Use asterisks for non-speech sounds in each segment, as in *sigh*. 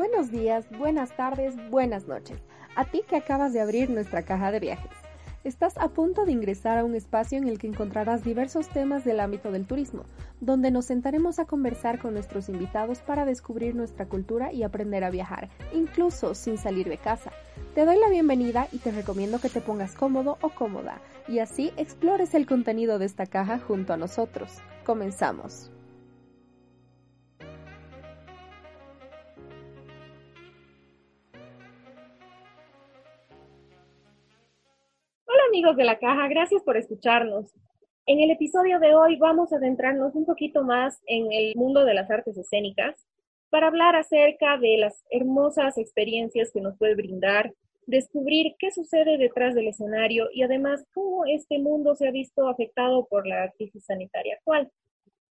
Buenos días, buenas tardes, buenas noches. A ti que acabas de abrir nuestra caja de viajes. Estás a punto de ingresar a un espacio en el que encontrarás diversos temas del ámbito del turismo, donde nos sentaremos a conversar con nuestros invitados para descubrir nuestra cultura y aprender a viajar, incluso sin salir de casa. Te doy la bienvenida y te recomiendo que te pongas cómodo o cómoda y así explores el contenido de esta caja junto a nosotros. Comenzamos. Amigos de la caja, gracias por escucharnos. En el episodio de hoy vamos a adentrarnos un poquito más en el mundo de las artes escénicas para hablar acerca de las hermosas experiencias que nos puede brindar, descubrir qué sucede detrás del escenario y además cómo este mundo se ha visto afectado por la crisis sanitaria actual.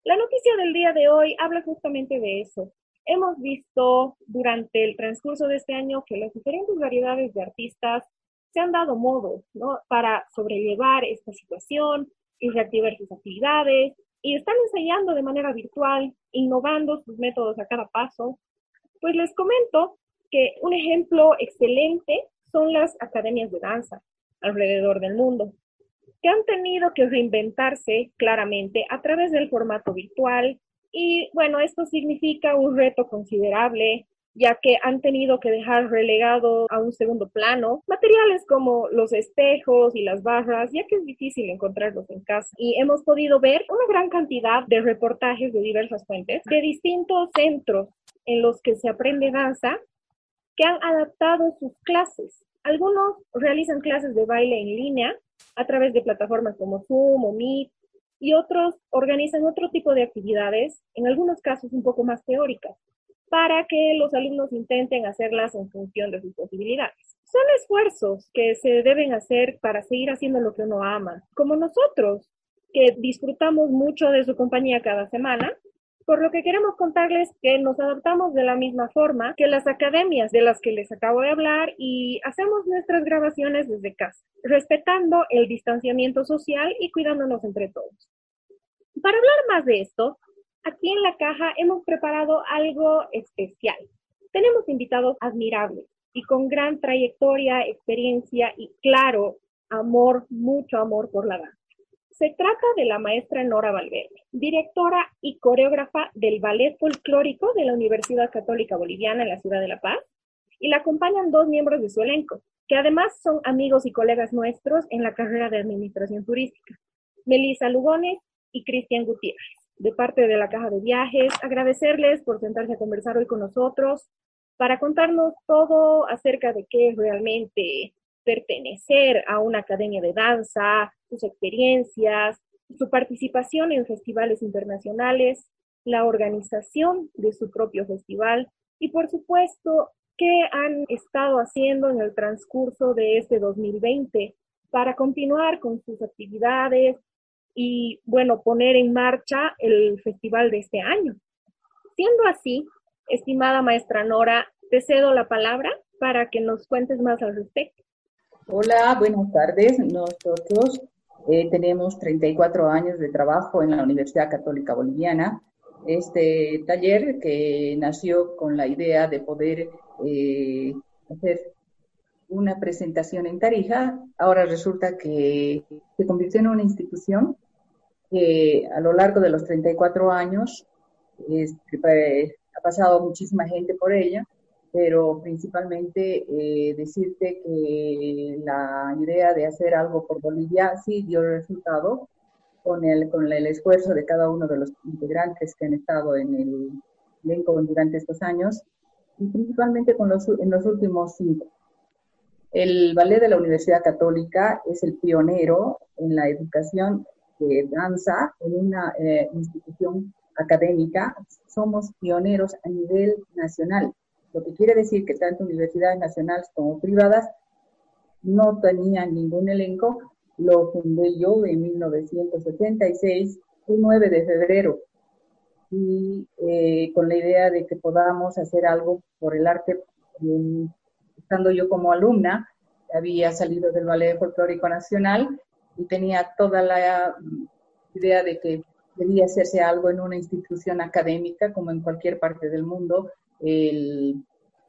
La noticia del día de hoy habla justamente de eso. Hemos visto durante el transcurso de este año que las diferentes variedades de artistas se han dado modos para sobrellevar esta situación y reactivar sus actividades y están enseñando de manera virtual, innovando sus métodos a cada paso. Pues les comento que un ejemplo excelente son las academias de danza alrededor del mundo, que han tenido que reinventarse claramente a través del formato virtual y bueno, esto significa un reto considerable ya que han tenido que dejar relegado a un segundo plano materiales como los espejos y las barras, ya que es difícil encontrarlos en casa. Y hemos podido ver una gran cantidad de reportajes de diversas fuentes de distintos centros en los que se aprende danza que han adaptado sus clases. Algunos realizan clases de baile en línea a través de plataformas como Zoom o Meet y otros organizan otro tipo de actividades, en algunos casos un poco más teóricas para que los alumnos intenten hacerlas en función de sus posibilidades. Son esfuerzos que se deben hacer para seguir haciendo lo que uno ama, como nosotros, que disfrutamos mucho de su compañía cada semana, por lo que queremos contarles que nos adaptamos de la misma forma que las academias de las que les acabo de hablar y hacemos nuestras grabaciones desde casa, respetando el distanciamiento social y cuidándonos entre todos. Para hablar más de esto, aquí en la caja hemos preparado algo especial. Tenemos invitados admirables y con gran trayectoria, experiencia y claro, amor, mucho amor por la danza. Se trata de la maestra Nora Valverde, directora y coreógrafa del Ballet Folclórico de la Universidad Católica Boliviana en la ciudad de La Paz, y la acompañan dos miembros de su elenco, que además son amigos y colegas nuestros en la carrera de Administración Turística, Melissa Lugones y Cristian Gutiérrez de parte de la Caja de Viajes, agradecerles por sentarse a conversar hoy con nosotros para contarnos todo acerca de qué es realmente pertenecer a una academia de danza, sus experiencias, su participación en festivales internacionales, la organización de su propio festival y por supuesto qué han estado haciendo en el transcurso de este 2020 para continuar con sus actividades, y, bueno, poner en marcha el festival de este año. Siendo así, estimada maestra Nora, te cedo la palabra para que nos cuentes más al respecto. Hola, buenas tardes. Nosotros eh, tenemos 34 años de trabajo en la Universidad Católica Boliviana. Este taller que nació con la idea de poder eh, hacer una presentación en Tarija, ahora resulta que se convirtió en una institución que a lo largo de los 34 años este, ha pasado muchísima gente por ella, pero principalmente eh, decirte que la idea de hacer algo por Bolivia sí dio resultado con el, con el esfuerzo de cada uno de los integrantes que han estado en el elenco durante estos años y principalmente con los, en los últimos cinco. El Ballet de la Universidad Católica es el pionero en la educación de danza en una eh, institución académica, somos pioneros a nivel nacional, lo que quiere decir que tanto universidades nacionales como privadas no tenían ningún elenco. Lo fundé yo en 1976, el 9 de febrero, y eh, con la idea de que podamos hacer algo por el arte. estando yo como alumna, había salido del Ballet Folclórico Nacional y tenía toda la idea de que debía hacerse algo en una institución académica, como en cualquier parte del mundo. El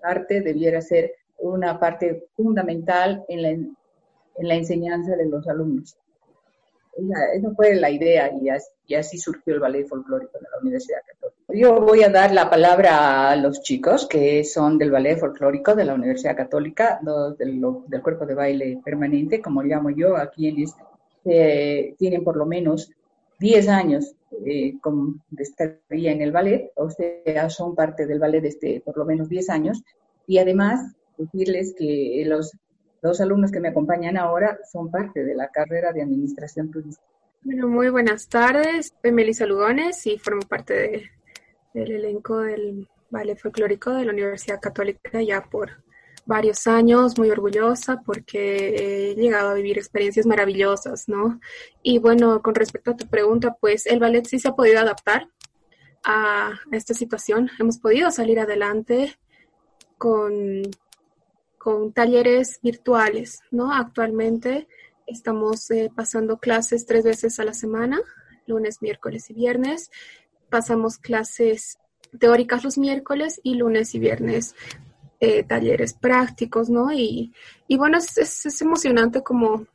arte debiera ser una parte fundamental en la, en la enseñanza de los alumnos. Esa, fue la idea y así, y así, surgió el ballet folclórico de la Universidad Católica. Yo voy a dar la palabra a los chicos que son del ballet folclórico de la Universidad Católica, del, del cuerpo de baile permanente, como llamo yo, a quienes eh, tienen por lo menos 10 años eh, de estaría en el ballet, o sea, son parte del ballet desde por lo menos 10 años, y además decirles que los dos alumnos que me acompañan ahora son parte de la carrera de Administración Turística. Bueno, muy buenas tardes. Soy Melissa Lugones y formo parte del elenco del ballet folclórico de la Universidad Católica ya por varios años, muy orgullosa porque he llegado a vivir experiencias maravillosas, ¿no? Y bueno, con respecto a tu pregunta, pues el ballet sí se ha podido adaptar a esta situación. Hemos podido salir adelante con, con talleres virtuales, ¿no? Actualmente estamos eh, pasando clases tres veces a la semana, lunes, miércoles y viernes. Pasamos clases teóricas los miércoles y lunes y viernes eh, talleres prácticos, ¿no? Y, y bueno, es, es, emocionante como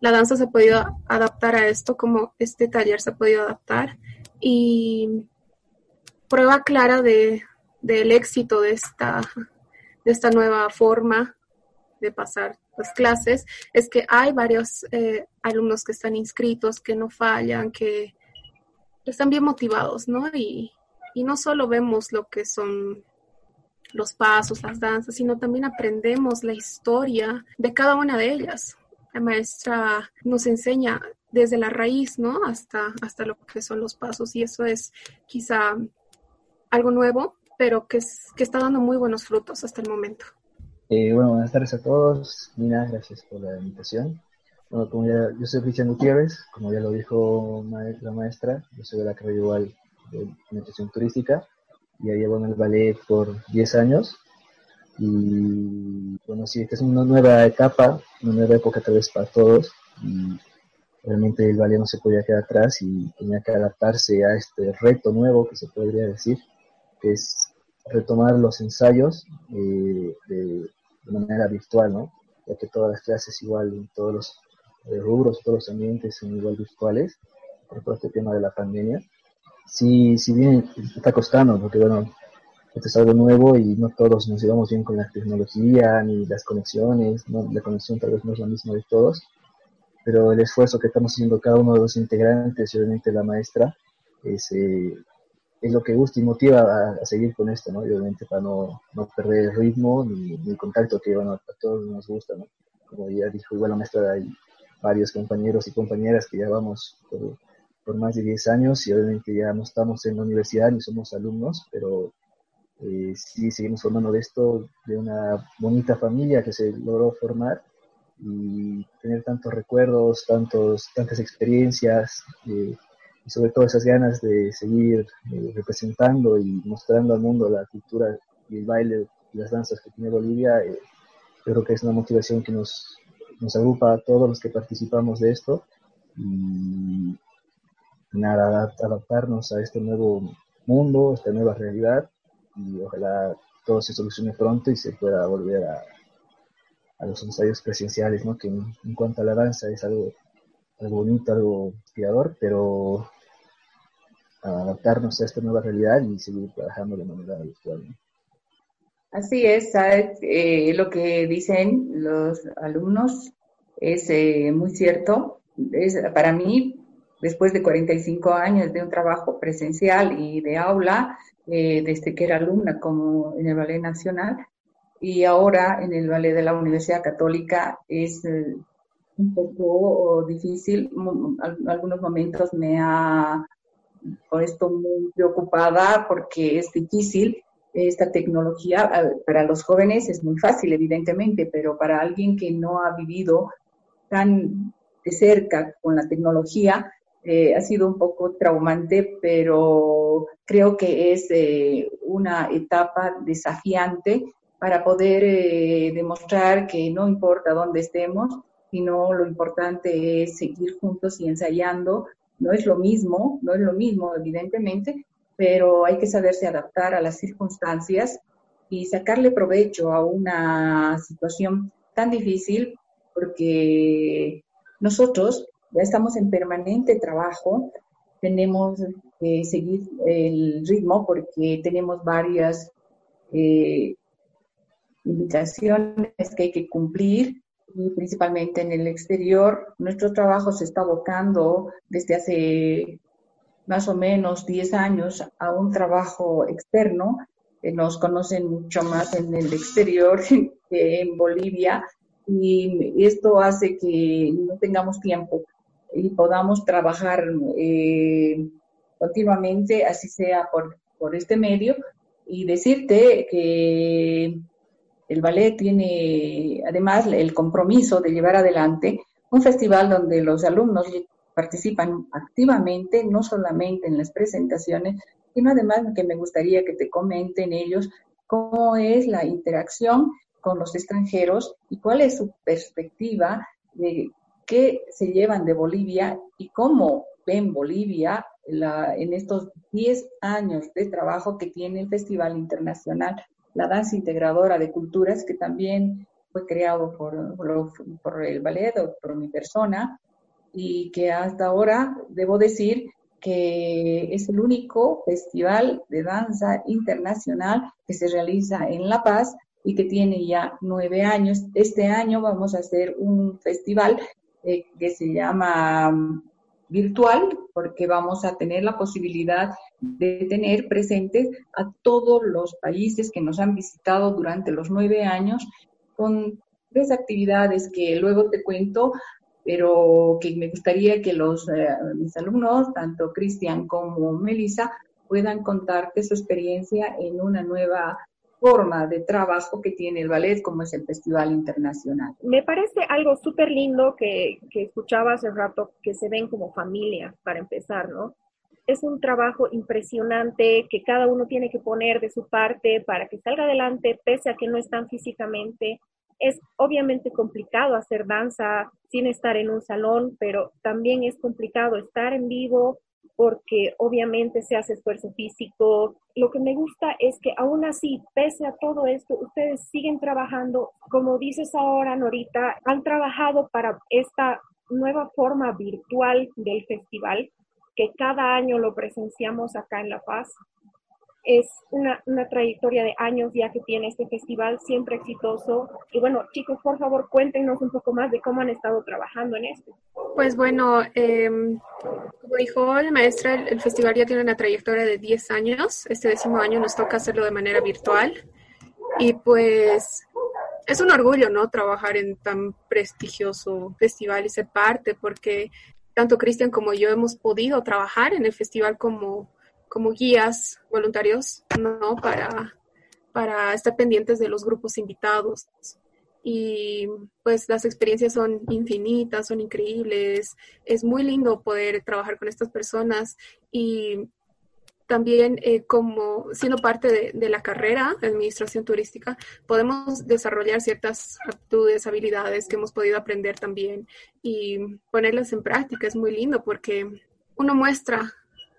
la danza se ha podido adaptar a esto, como este taller se ha podido adaptar. Y prueba clara de, del éxito de esta, de esta nueva forma de pasar las clases es que hay varios eh, alumnos que están inscritos, que no fallan, que están bien motivados, ¿no? Y, y no solo vemos lo que son los pasos, las danzas, sino también aprendemos la historia de cada una de ellas. La maestra nos enseña desde la raíz, ¿no? Hasta, hasta lo que son los pasos y eso es quizá algo nuevo, pero que, es, que está dando muy buenos frutos hasta el momento. Eh, bueno, buenas tardes a todos. Nina, gracias por la invitación. Bueno, como ya, yo soy Cristian Gutiérrez, como ya lo dijo la maestra, yo soy de la carrera igual de administración turística ya llevo en el ballet por 10 años. Y bueno, sí, es una nueva etapa, una nueva época tal vez para todos. Y realmente el ballet no se podía quedar atrás y tenía que adaptarse a este reto nuevo que se podría decir, que es retomar los ensayos eh, de, manera virtual, ¿no? Ya que todas las clases igual todos los eh, rubros, todos los ambientes son igual virtuales por todo este tema de la pandemia sí, sí bien está costando, porque bueno, esto es algo nuevo y no todos nos llevamos bien con la tecnología ni las conexiones, ¿no? la conexión tal vez no es la misma de todos, pero el esfuerzo que estamos haciendo cada uno de los integrantes y obviamente la maestra es, eh, es lo que gusta y motiva a, seguir con esto, ¿no? Y obviamente para no, no perder el ritmo ni, el contacto que bueno, a todos nos gusta, ¿no? Como ya dijo igual la maestra, hay varios compañeros y compañeras que ya vamos por, por más de 10 años y obviamente ya no estamos en la universidad ni somos alumnos, pero eh, sí seguimos formando de esto, de una bonita familia que se logró formar y tener tantos recuerdos, tantos, tantas experiencias eh, y sobre todo esas ganas de seguir eh, representando y mostrando al mundo la cultura y el baile y las danzas que tiene Bolivia, yo creo que es una motivación que nos, nos agrupa a todos los que participamos de esto nada, adaptarnos a este nuevo mundo, esta nueva realidad y ojalá todo se solucione pronto y se pueda volver a, a los ensayos presenciales, ¿no? que en, cuanto a la danza es algo, algo bonito, algo inspirador, pero adaptarnos a esta nueva realidad y seguir trabajando de manera virtual. Así es, eh, lo que dicen los alumnos es eh, muy cierto. Es, para mí, después de 45 años de un trabajo presencial y de aula, eh, desde que era alumna como en el Ballet Nacional y ahora en el Ballet de la Universidad Católica es eh, un poco difícil. En algunos momentos me ha puesto muy preocupada porque es difícil esta tecnología. Para los jóvenes es muy fácil, evidentemente, pero para alguien que no ha vivido tan de cerca con la tecnología, eh, ha sido un poco traumante, pero creo que es eh, una etapa desafiante para poder eh, demostrar que no importa dónde estemos, sino lo importante es seguir juntos y ensayando. No es lo mismo, no es lo mismo, evidentemente, pero hay que saberse adaptar a las circunstancias y sacarle provecho a una situación tan difícil porque nosotros ya estamos en permanente trabajo, tenemos que seguir el ritmo porque tenemos varias eh, indicaciones que hay que cumplir y principalmente en el exterior. Nuestro trabajo se está abocando desde hace más o menos 10 años a un trabajo externo. nos conocen mucho más en el exterior *laughs* que en Bolivia y esto hace que no tengamos tiempo y podamos trabajar eh, continuamente, así sea por, por este medio, y decirte que el ballet tiene además el compromiso de llevar adelante un festival donde los alumnos participan activamente, no solamente en las presentaciones, sino además que me gustaría que te comenten ellos cómo es la interacción con los extranjeros y cuál es su perspectiva de qué se llevan de Bolivia y cómo ven Bolivia en estos 10 años de trabajo que tiene el Festival Internacional, la Danza Integradora de Culturas, que también fue creado por, por, el ballet o por mi persona y que hasta ahora debo decir que es el único festival de danza internacional que se realiza en La Paz y que tiene ya nueve años. Este año vamos a hacer un festival eh, que se llama mm, virtual, porque vamos a tener la posibilidad de tener presentes a todos los países que nos han visitado durante los nueve años con tres actividades que luego te cuento, pero que me gustaría que los eh, mis alumnos, tanto Cristian como Melissa, puedan contarte su experiencia en una nueva forma de trabajo que tiene el ballet como es el Festival Internacional. Me parece algo súper lindo que, que escuchaba hace rato, que se ven como familia, para empezar, ¿no? Es un trabajo impresionante que cada uno tiene que poner de su parte para que salga adelante, pese a que no están físicamente. Es obviamente complicado hacer danza sin estar en un salón, pero también es complicado estar en vivo, porque obviamente se hace esfuerzo físico. Lo que me gusta es que aún así, pese a todo esto, ustedes siguen trabajando, como dices ahora, Norita, han trabajado para esta nueva forma virtual del festival, que cada año lo presenciamos acá en La Paz es una, una, trayectoria de años ya que tiene este festival, siempre exitoso. Y bueno, chicos, por favor, cuéntenos un poco más de cómo han estado trabajando en esto. Pues bueno, em, como dijo la maestra, el, festival ya tiene una trayectoria de 10 años. Este décimo año nos toca hacerlo de manera virtual. Y pues es un orgullo, ¿no? Trabajar en tan prestigioso festival y ser parte, porque tanto Cristian como yo hemos podido trabajar en el festival como como guías voluntarios, ¿no? Para, para estar pendientes de los grupos invitados. Y pues las experiencias son infinitas, son increíbles. Es muy lindo poder trabajar con estas personas y también eh, como siendo parte de, de, la carrera de administración turística, podemos desarrollar ciertas aptitudes, habilidades que hemos podido aprender también y ponerlas en práctica. Es muy lindo porque uno muestra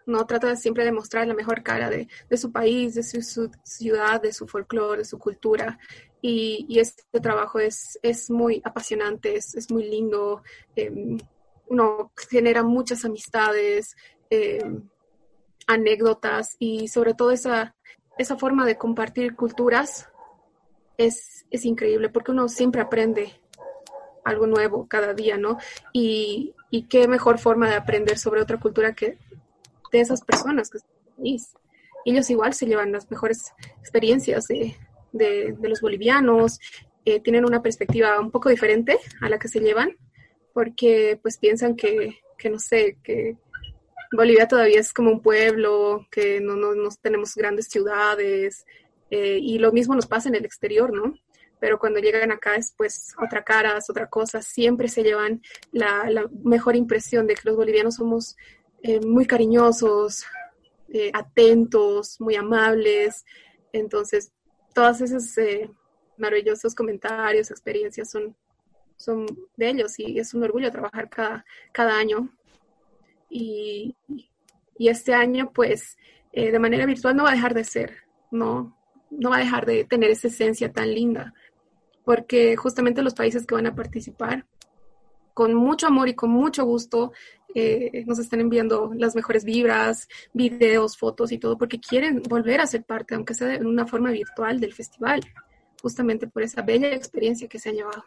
no trata siempre de mostrar la mejor cara de, su país, de su, ciudad, de su folclore, de su cultura. Y, este trabajo es, es muy apasionante, es, muy lindo. Em, uno genera muchas amistades, em, anécdotas y sobre todo esa, esa forma de compartir culturas es, es increíble porque uno siempre aprende algo nuevo cada día, ¿no? Y, y qué mejor forma de aprender sobre otra cultura que de esas personas que Ellos igual se llevan las mejores experiencias de, los bolivianos, eh, tienen una perspectiva un poco diferente a la que se llevan, porque pues piensan que, no sé, que Bolivia todavía es como un pueblo, que no, no, tenemos grandes ciudades, eh, y lo mismo nos pasa en el exterior, ¿no? Pero cuando llegan acá es pues otra cara, es otra cosa, siempre se llevan la mejor impresión de que los bolivianos somos eh, muy cariñosos, eh, atentos, muy amables. Entonces, todos esos eh, maravillosos comentarios, experiencias son, son y es un orgullo trabajar cada, cada año. Y, y este año, pues, de manera virtual no va a dejar de ser, ¿no? no va a dejar de tener esa esencia tan linda, porque justamente los países que van a participar, con mucho amor y con mucho gusto, eh, nos están enviando las mejores vibras, videos, fotos y todo, porque quieren volver a ser parte, aunque sea de una forma virtual, del festival, justamente por esa bella experiencia que se ha llevado.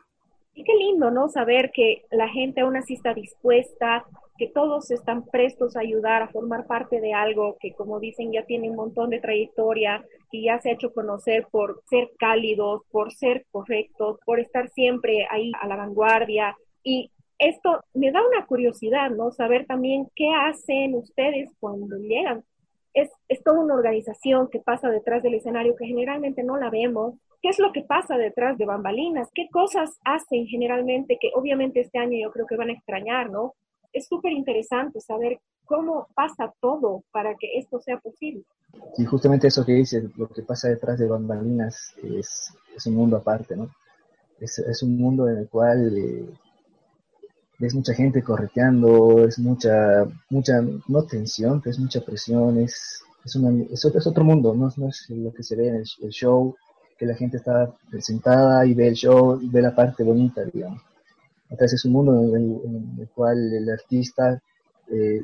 Y qué lindo, ¿no? Saber que la gente aún así está dispuesta, que todos están prestos a ayudar, a formar parte de algo que, como dicen, ya tiene un montón de trayectoria, y ya se ha hecho conocer por ser cálidos, por ser correctos, por estar siempre ahí a la vanguardia. Y esto me da una curiosidad, ¿no? Saber también qué hacen ustedes cuando llegan. Es, es toda una organización que pasa detrás del escenario que generalmente no la vemos, qué es lo que pasa detrás de bambalinas, qué cosas hacen generalmente que obviamente este año yo creo que van a extrañar, ¿no? Es súper interesante saber cómo pasa todo para que esto sea posible. Sí, justamente eso que dice, lo que pasa detrás de bambalinas es, es un mundo aparte, ¿no? Es, es un mundo en el cual eh, ves mucha gente correteando, es mucha, mucha, no tensión, es mucha presión, es, es, una, es, otro mundo, ¿no? no es lo que se ve en el, el show, que la gente está sentada y ve el show y ve la parte bonita, digamos. Entonces es un mundo en el, cual el artista eh,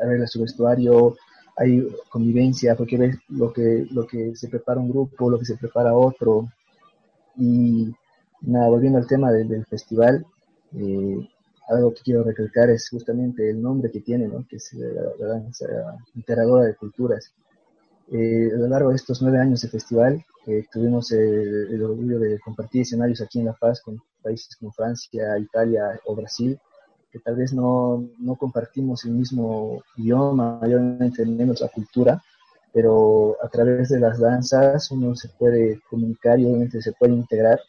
arregla su vestuario, hay convivencia, porque ves lo que, lo que se prepara un grupo, lo que se prepara otro. Y nada, volviendo al tema del, festival, eh, algo que quiero recalcar es justamente el nombre que tiene, ¿no? que es la, danza integradora de culturas. Eh, a lo largo de estos nueve años de festival, tuvimos el, orgullo de compartir escenarios aquí en La Paz con países como Francia, Italia o Brasil, que tal vez no, no compartimos el mismo idioma, mayormente tenemos la cultura, pero a través de las danzas uno se puede comunicar y obviamente se puede integrar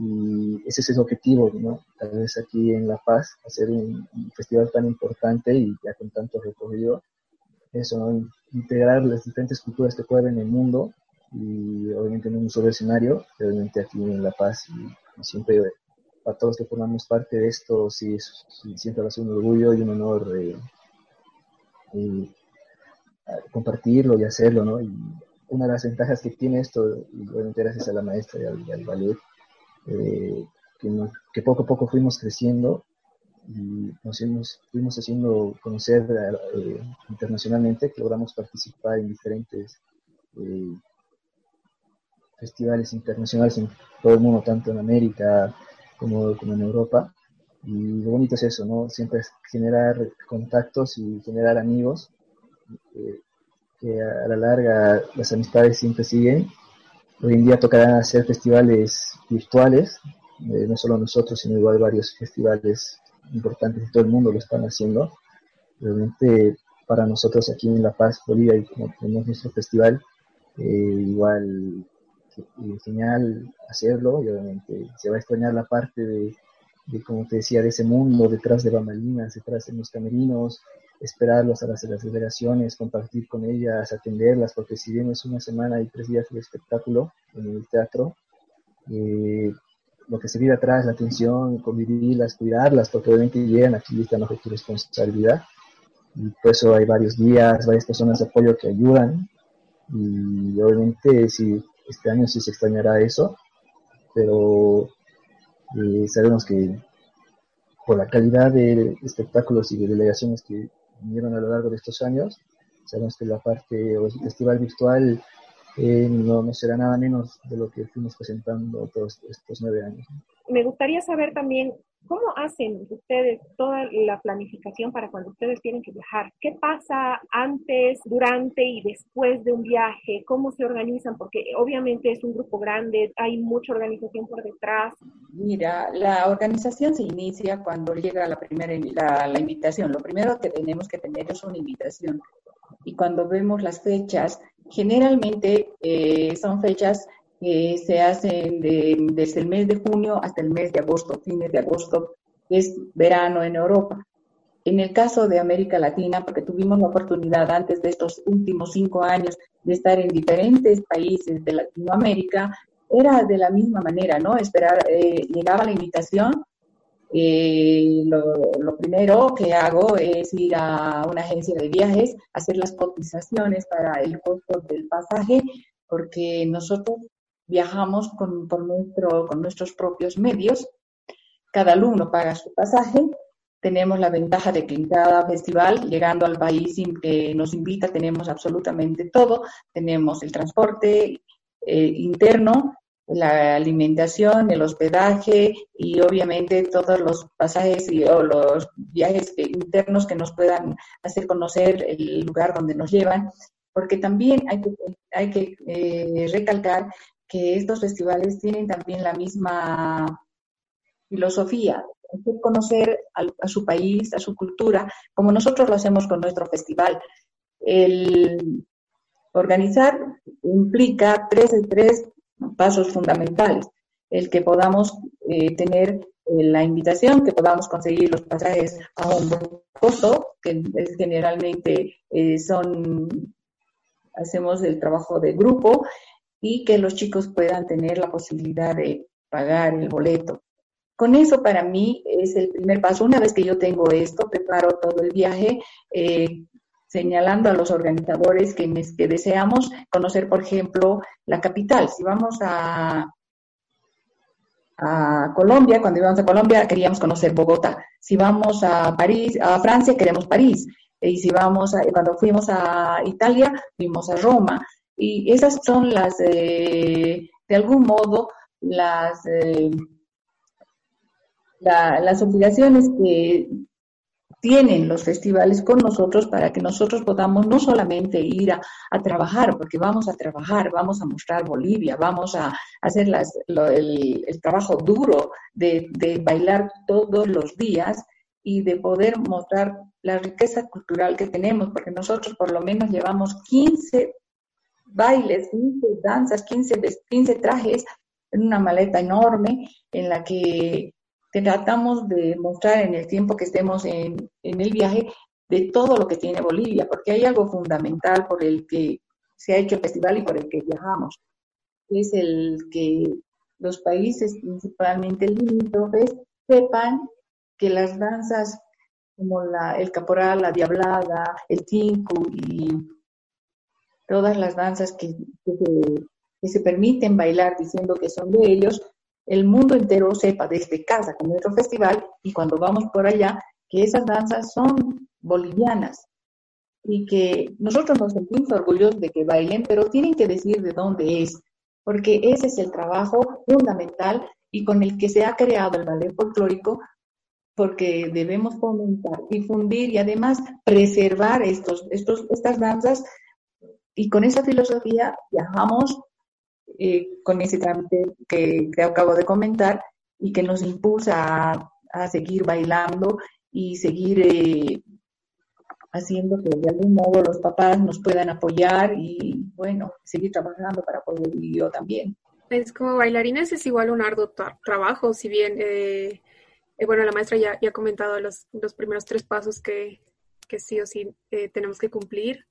y ese es el objetivo, ¿no? Tal vez aquí en La Paz, hacer un, festival tan importante y ya con tanto recorrido, eso, ¿no? Integrar las diferentes culturas que puede haber en el mundo y obviamente en un solo escenario, obviamente aquí en La Paz y, siempre para todos que formamos parte de esto, sí, siempre va a ser un orgullo y un honor eh, compartirlo y hacerlo, ¿no? Y una de las ventajas que tiene esto, y obviamente gracias a la maestra y al, ballet, eh, que, poco a poco fuimos creciendo y nos fuimos haciendo conocer internacionalmente, que logramos participar en diferentes festivales internacionales en todo el mundo, tanto en América como, como en Europa. Y lo bonito es eso, ¿no? Siempre es generar contactos y generar amigos, eh, que a la larga las amistades siempre siguen. Hoy en día tocarán hacer festivales virtuales, eh, no solo nosotros, sino igual varios festivales importantes de todo el mundo lo están haciendo. Realmente para nosotros aquí en La Paz, Bolivia, y como tenemos nuestro festival, eh, igual genial hacerlo y obviamente se va a extrañar la parte de, como te decía, de ese mundo detrás de bambalinas, detrás de los camerinos, esperarlos a las, delegaciones, compartir con ellas, atenderlas, porque si bien es una semana y tres días de espectáculo en el teatro, eh, lo que se vive atrás, la atención, convivirlas, cuidarlas, porque obviamente llegan aquí están bajo tu responsabilidad. Y por eso hay varios días, varias personas de apoyo que ayudan. Y obviamente si este año sí se extrañará eso, pero eh, sabemos que por la calidad de espectáculos y de delegaciones que vinieron a lo largo de estos años, sabemos que la parte o el festival virtual eh, no, no será nada menos de lo que fuimos presentando todos estos nueve años. Me gustaría saber también ¿Cómo hacen ustedes toda la planificación para cuando ustedes tienen que viajar? ¿Qué pasa antes, durante y después de un viaje? ¿Cómo se organizan? Porque obviamente es un grupo grande, hay mucha organización por detrás. Mira, la organización se inicia cuando llega la primera la, invitación. Lo primero que tenemos que tener es una invitación. Y cuando vemos las fechas, generalmente eh, son fechas que se hacen desde el mes de junio hasta el mes de agosto, fines de agosto, que es verano en Europa. En el caso de América Latina, porque tuvimos la oportunidad antes de estos últimos cinco años de estar en diferentes países de Latinoamérica, era de la misma manera, ¿no? Esperar, eh, llegaba la invitación, eh, lo, lo, primero que hago es ir a una agencia de viajes, hacer las cotizaciones para el costo del pasaje, porque nosotros viajamos con, por nuestro, con nuestros propios medios, cada alumno paga su pasaje, tenemos la ventaja de que en cada festival, llegando al país que nos invita, tenemos absolutamente todo, tenemos el transporte eh, interno, la alimentación, el hospedaje y obviamente todos los pasajes y o los viajes internos que nos puedan hacer conocer el lugar donde nos llevan, porque también hay que, hay que eh, recalcar que estos festivales tienen también la misma filosofía, conocer a, su país, a su cultura, como nosotros lo hacemos con nuestro festival. El organizar implica tres, tres pasos fundamentales. El que podamos eh, tener eh, la invitación, que podamos conseguir los pasajes a un costo, que generalmente eh, son, hacemos el trabajo de grupo y que los chicos puedan tener la posibilidad de pagar el boleto. Con eso para mí es el primer paso. Una vez que yo tengo esto, preparo todo el viaje, señalando a los organizadores que, deseamos conocer, por ejemplo, la capital. Si vamos a, a Colombia, cuando íbamos a Colombia queríamos conocer Bogotá. Si vamos a París, a Francia, queremos París. Y si vamos a, cuando fuimos a Italia, fuimos a Roma. Y esas son las, eh, de algún modo, las, eh, las obligaciones que tienen los festivales con nosotros para que nosotros podamos no solamente ir a, trabajar, porque vamos a trabajar, vamos a mostrar Bolivia, vamos a hacer el, trabajo duro de, de bailar todos los días y de poder mostrar la riqueza cultural que tenemos, porque nosotros por lo menos llevamos 15 bailes, 15 danzas, 15, 15 trajes en una maleta enorme en la que tratamos de mostrar en el tiempo que estemos en, el viaje de todo lo que tiene Bolivia, porque hay algo fundamental por el que se ha hecho el festival y por el que viajamos, es el que los países, principalmente limítrofes, sepan que las danzas como la, el caporal, la diablada, el tinku y todas las danzas que, que se permiten bailar diciendo que son de ellos, el mundo entero sepa desde casa con nuestro festival y cuando vamos por allá que esas danzas son bolivianas. Y que nosotros nos sentimos orgullosos de que bailen, pero tienen que decir de dónde es, porque ese es el trabajo fundamental y con el que se ha creado el ballet folclórico, porque debemos fomentar, difundir y además preservar estos, estos, estas danzas y con esa filosofía viajamos eh, con ese trámite que, acabo de comentar y que nos impulsa a, seguir bailando y seguir eh, haciendo que de algún modo los papás nos puedan apoyar y bueno, seguir trabajando para poder vivir yo también. Es como bailarines es igual un arduo trabajo, si bien, eh, bueno, la maestra ya, ya ha comentado los, los primeros tres pasos que, que sí o sí tenemos que cumplir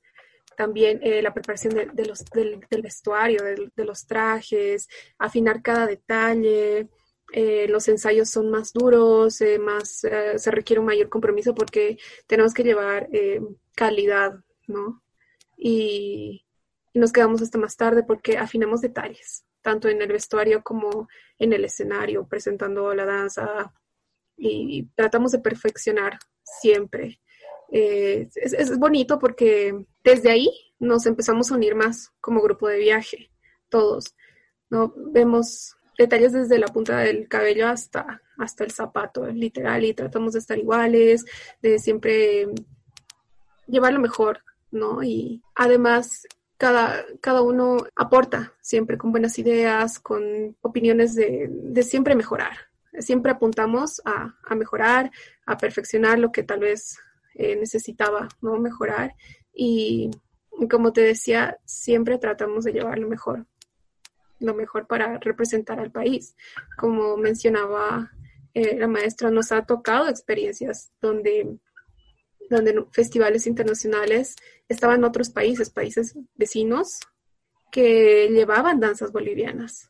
también eh, la preparación de, los, del, vestuario, de, los trajes, afinar cada detalle. Eh, los ensayos son más duros, eh, más se requiere un mayor compromiso porque tenemos que llevar calidad, ¿no? Y, nos quedamos hasta más tarde porque afinamos detalles, tanto en el vestuario como en el escenario, presentando la danza y tratamos de perfeccionar siempre eh, es, bonito porque desde ahí nos empezamos a unir más como grupo de viaje, todos. ¿no? Vemos detalles desde la punta del cabello hasta, hasta el zapato, literal, y tratamos de estar iguales, de siempre llevar lo mejor, ¿no? Y además cada, cada uno aporta siempre con buenas ideas, con opiniones de, de siempre mejorar. Siempre apuntamos a, a mejorar, a perfeccionar lo que tal vez eh, necesitaba ¿no? mejorar y, como te decía, siempre tratamos de llevar lo mejor, lo mejor para representar al país. Como mencionaba eh, la maestra, nos ha tocado experiencias donde, donde festivales internacionales estaban otros países, países vecinos, que llevaban danzas bolivianas.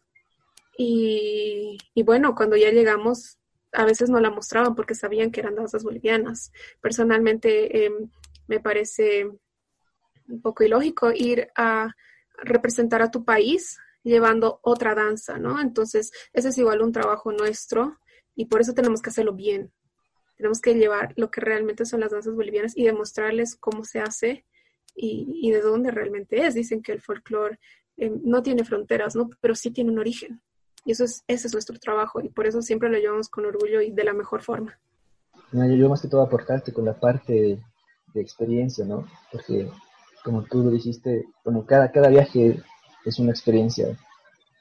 Y, y, bueno, cuando ya llegamos a veces no la mostraban porque sabían que eran danzas bolivianas. Personalmente em, me parece un poco ilógico ir a, representar a tu país llevando otra danza, ¿no? Entonces, ese es igual un trabajo nuestro y por eso tenemos que hacerlo bien. Tenemos que llevar lo que realmente son las danzas bolivianas y demostrarles cómo se hace y, de dónde realmente es. Dicen que el folclore eh, no tiene fronteras, ¿no? Pero sí tiene un origen. Y eso es, ese es nuestro trabajo y por eso siempre lo llevamos con orgullo y de la mejor forma. yo más que todo aportarte con la parte de experiencia, ¿no? Porque como tú lo dijiste, bueno, cada, cada viaje es una experiencia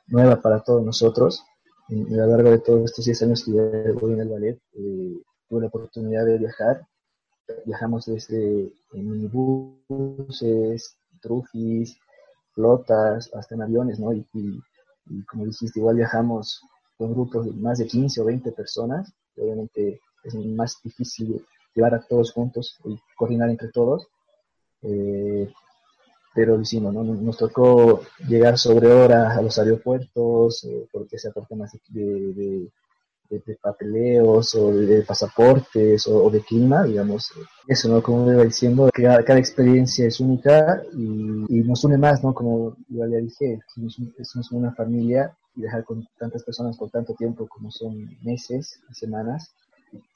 nueva para todos nosotros. a lo largo de todos estos 10 años que voy en el ballet, eh, tuve la oportunidad de viajar. Viajamos desde minibuses, trufis, flotas, hasta en aviones, ¿no? Y, como dijiste, igual viajamos con grupos de más de 15 o 20 personas. Obviamente es más difícil llevar a todos juntos y coordinar entre todos. Eh, pero lo hicimos, ¿no? Nos tocó llegar sobre horas a los aeropuertos, eh, porque se por temas de, de, papeleos o de, pasaportes o, de clima, digamos. Eso, ¿no? Como iba diciendo, cada, experiencia es única y, nos une más, ¿no? Como ya dije, somos, una familia y dejar con tantas personas por tanto tiempo como son meses semanas,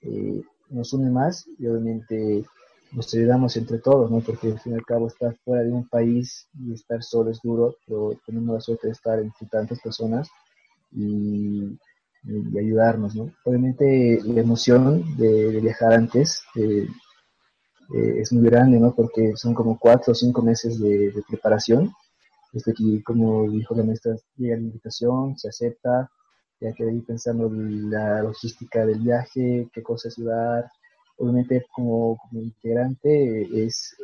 eh, nos une más y obviamente nos ayudamos entre todos, ¿no? Porque al fin y al cabo estar fuera de un país y estar solo es duro, pero tenemos la suerte de estar entre tantas personas y, ayudarnos, ¿no? Obviamente la emoción de, viajar antes eh, eh, es muy grande, ¿no? Porque son como cuatro o cinco meses de, preparación. Desde que, como dijo la maestra, llega la invitación, se acepta, ya que ir pensando la logística del viaje, qué cosas ayudar, obviamente como, integrante es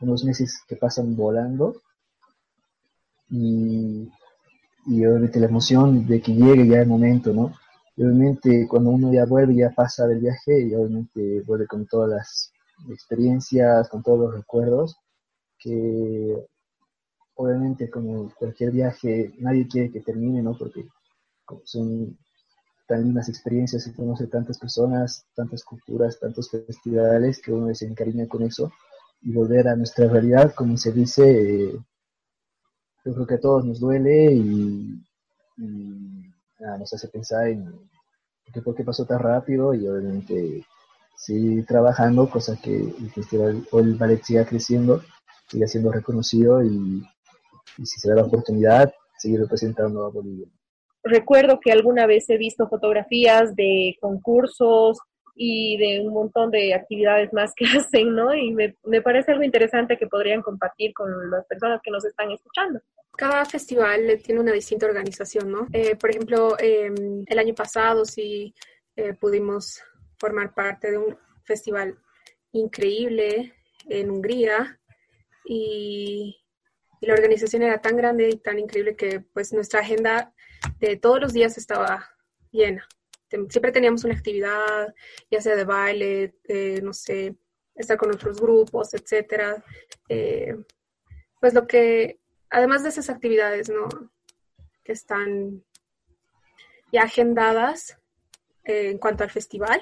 unos meses que pasan volando y, obviamente la emoción de que llegue ya el momento, ¿no? Y obviamente cuando uno ya vuelve, ya pasa del viaje y obviamente vuelve con todas las experiencias, con todos los recuerdos, que obviamente como cualquier viaje nadie quiere que termine, ¿no? Porque son tan lindas experiencias, se conoce tantas personas, tantas culturas, tantos festivales, que uno se encariña con eso y volver a nuestra realidad, como se dice, eh, yo creo que a todos nos duele y, nos hace pensar en por qué pasó tan rápido y obviamente seguir trabajando, cosa que el festival o el ballet siga creciendo, siga siendo reconocido y si se da la oportunidad, seguir representando a Bolivia recuerdo que alguna vez he visto fotografías de concursos y de un montón de actividades más que *laughs* hacen, ¿no? Y me, parece algo interesante que podrían compartir con las personas que nos están escuchando. Cada festival tiene una distinta organización, ¿no? Eh, por ejemplo, em, el año pasado sí eh, pudimos formar parte de un festival increíble en Hungría y, y la organización era tan grande y tan increíble que pues nuestra agenda de todos los días estaba llena. Siempre teníamos una actividad, ya sea de baile, no sé, estar con otros grupos, etcétera. Eh, pues lo que, además de esas actividades, ¿no? Que están ya agendadas eh, en cuanto al festival,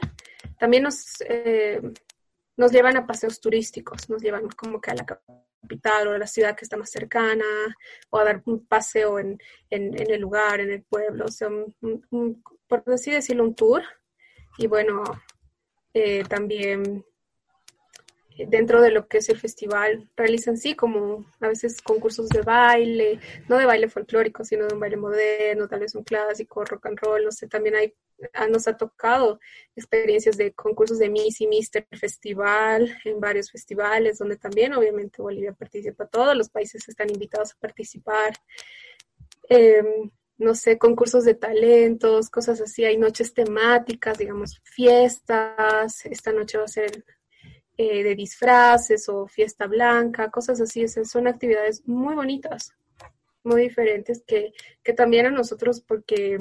también nos, eh, nos llevan a paseos turísticos, nos llevan como que a la capital o la ciudad que está más cercana, o a dar un paseo en, el lugar, en el pueblo, o sea, por así decirlo, un tour. Y bueno, eh, también eh, dentro de lo que es el festival realizan sí como a veces concursos de baile, no de baile folclórico, sino de un baile moderno, tal vez un clásico, rock and roll, no sé, también hay nos ha tocado experiencias de concursos de Miss y Mister Festival en varios festivales, donde también obviamente Bolivia participa, todos los países están invitados a participar. Em, no sé, concursos de talentos, cosas así, hay noches temáticas, digamos, fiestas, esta noche va a ser eh, de disfraces o fiesta blanca, cosas así, son actividades muy bonitas, muy diferentes que, que también a nosotros, porque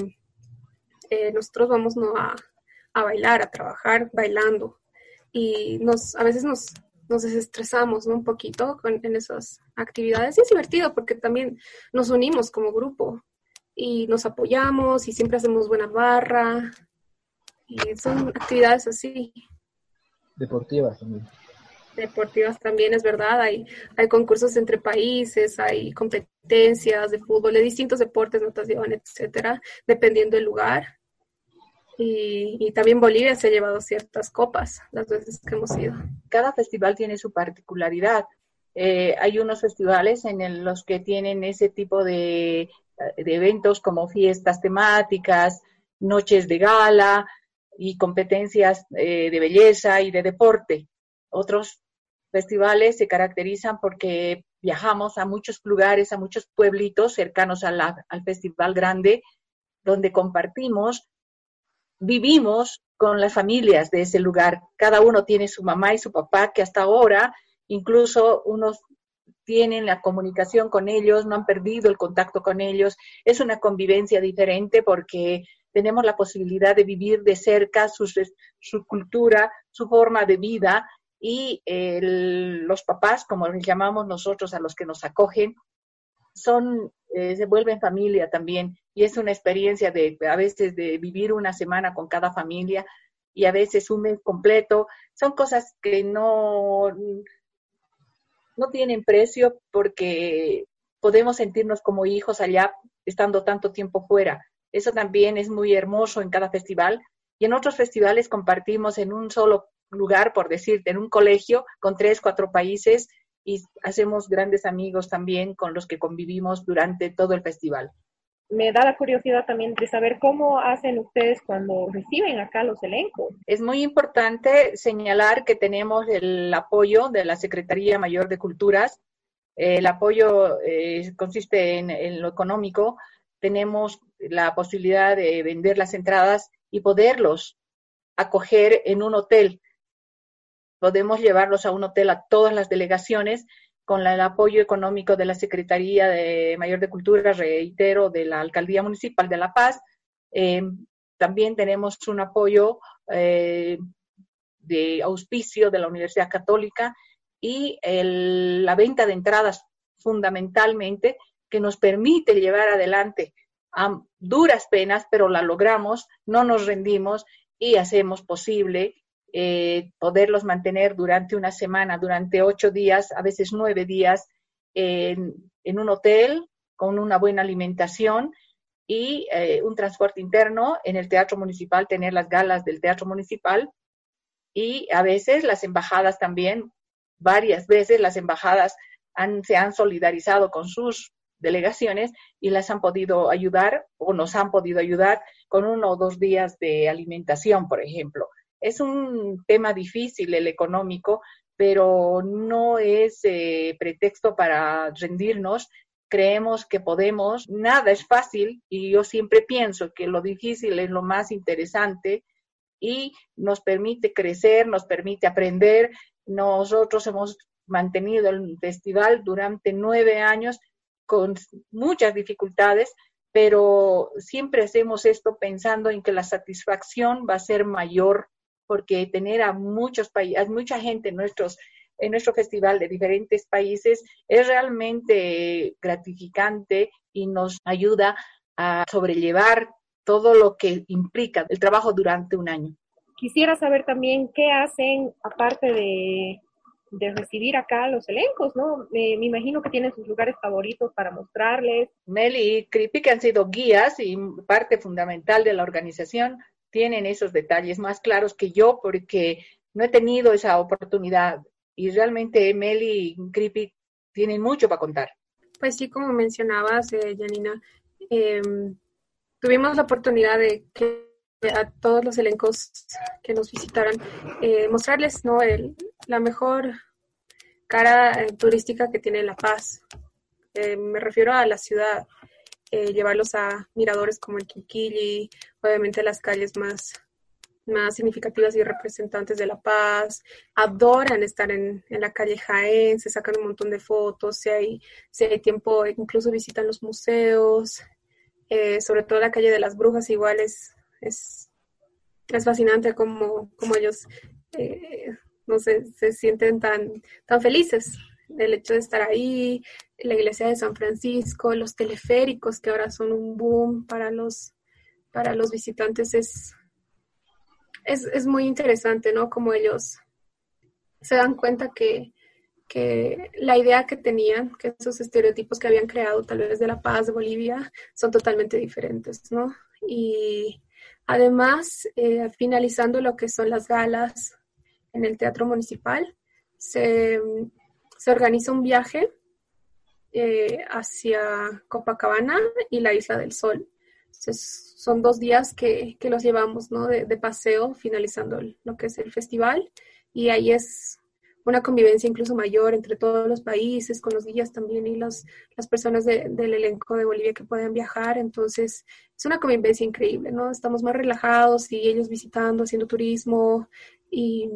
eh, nosotros vamos ¿no? a, bailar, a trabajar bailando y nos, a veces nos, nos desestresamos un poquito con, en esas actividades y es divertido porque también nos unimos como grupo y nos apoyamos y siempre hacemos buena barra y son actividades así. Deportivas también. deportivas también, es verdad, hay, hay concursos entre países, hay competencias de fútbol, de distintos deportes, natación, etcétera, dependiendo del lugar. Y, también Bolivia se ha llevado ciertas copas las veces que hemos ido. Cada festival tiene su particularidad. Eh, hay unos festivales en los que tienen ese tipo de, eventos como fiestas temáticas, noches de gala y competencias eh, de belleza y de deporte. Otros festivales se caracterizan porque viajamos a muchos lugares, a muchos pueblitos cercanos al festival grande, donde compartimos, vivimos con las familias de ese lugar. Cada uno tiene su mamá y su papá que hasta ahora incluso unos tienen la comunicación con ellos, no han perdido el contacto con ellos. Es una convivencia diferente porque tenemos la posibilidad de vivir de cerca su, su cultura, su forma de vida y los papás, como les llamamos nosotros a los que nos acogen, son, eh, se vuelven familia también y es una experiencia de a veces de vivir una semana con cada familia y a veces un mes completo. Son cosas que no, no tienen precio porque podemos sentirnos como hijos allá estando tanto tiempo fuera. Eso también es muy hermoso en cada festival. Y en otros festivales compartimos en un solo lugar, por decirte, en un colegio con tres, cuatro países y hacemos grandes amigos también con los que convivimos durante todo el festival. Me da la curiosidad también de saber cómo hacen ustedes cuando reciben acá los elencos. Es muy importante señalar que tenemos el apoyo de la Secretaría Mayor de Culturas. El apoyo eh, consiste en lo económico, tenemos la posibilidad de vender las entradas y poderlos acoger en un hotel. Podemos llevarlos a un hotel a todas las delegaciones con el apoyo económico de la Secretaría de Mayor de Cultura, reitero, de la Alcaldía Municipal de La Paz. Eh, también tenemos un apoyo eh, de auspicio de la Universidad Católica y la venta de entradas fundamentalmente que nos permite llevar adelante a duras penas, pero la logramos, no nos rendimos y hacemos posible eh, poderlos mantener durante una semana, durante ocho días, a veces nueve días, en, un hotel con una buena alimentación y eh, un transporte interno en el Teatro Municipal, tener las galas del Teatro Municipal y a veces las embajadas también, varias veces las embajadas se han solidarizado con sus delegaciones y las han podido ayudar o nos han podido ayudar con uno o dos días de alimentación, por ejemplo. Es un tema difícil el económico, pero no es eh, pretexto para rendirnos. Creemos que podemos, nada es fácil y yo siempre pienso que lo difícil es lo más interesante y nos permite crecer, nos permite aprender. Nosotros hemos mantenido el festival durante nueve años con muchas dificultades, pero siempre hacemos esto pensando en que la satisfacción va a ser mayor porque tener a muchos países, mucha gente en nuestros en nuestro festival de diferentes países es realmente gratificante y nos ayuda a sobrellevar todo lo que implica el trabajo durante un año. Quisiera saber también qué hacen, aparte de de recibir acá los elencos, ¿no? Me, imagino que tienen sus lugares favoritos para mostrarles. Meli y Creepy, que han sido guías y parte fundamental de la organización, tienen esos detalles más claros que yo porque no he tenido esa oportunidad y realmente Meli y Creepy tienen mucho para contar. Pues sí, como mencionabas, eh, Janina, em, tuvimos la oportunidad de que a todos los elencos que nos visitaran, eh, mostrarles ¿no? El, la mejor cara eh, turística que tiene La Paz. Eh, me refiero a la ciudad, llevarlos a miradores como el Quiquilli, obviamente las calles más, más significativas y representantes de La Paz. Adoran estar en, en la calle Jaén, se sacan un montón de fotos, si hay, si hay tiempo, incluso visitan los museos. sobre todo la calle de las brujas igual es es, es fascinante como, como ellos eh, no sé, se sienten tan, tan felices del hecho de estar ahí, la iglesia de San Francisco, los teleféricos que ahora son un boom para los, para los visitantes es, es, es muy interesante, ¿no? Como ellos se dan cuenta que, que la idea que tenían, que esos estereotipos que habían creado tal vez de la paz de Bolivia son totalmente diferentes, ¿no? Y además, eh, finalizando lo que son las galas en el Teatro Municipal, se, se organiza un viaje eh, hacia Copacabana y la Isla del Sol. son dos días que, que los llevamos ¿no? de, de, paseo, finalizando lo que es el festival. Y ahí es una convivencia incluso mayor entre todos los países, con los guías también y los, las personas del elenco de Bolivia que pueden viajar. Entonces, es una convivencia increíble, ¿no? Estamos más relajados y ellos visitando, haciendo turismo y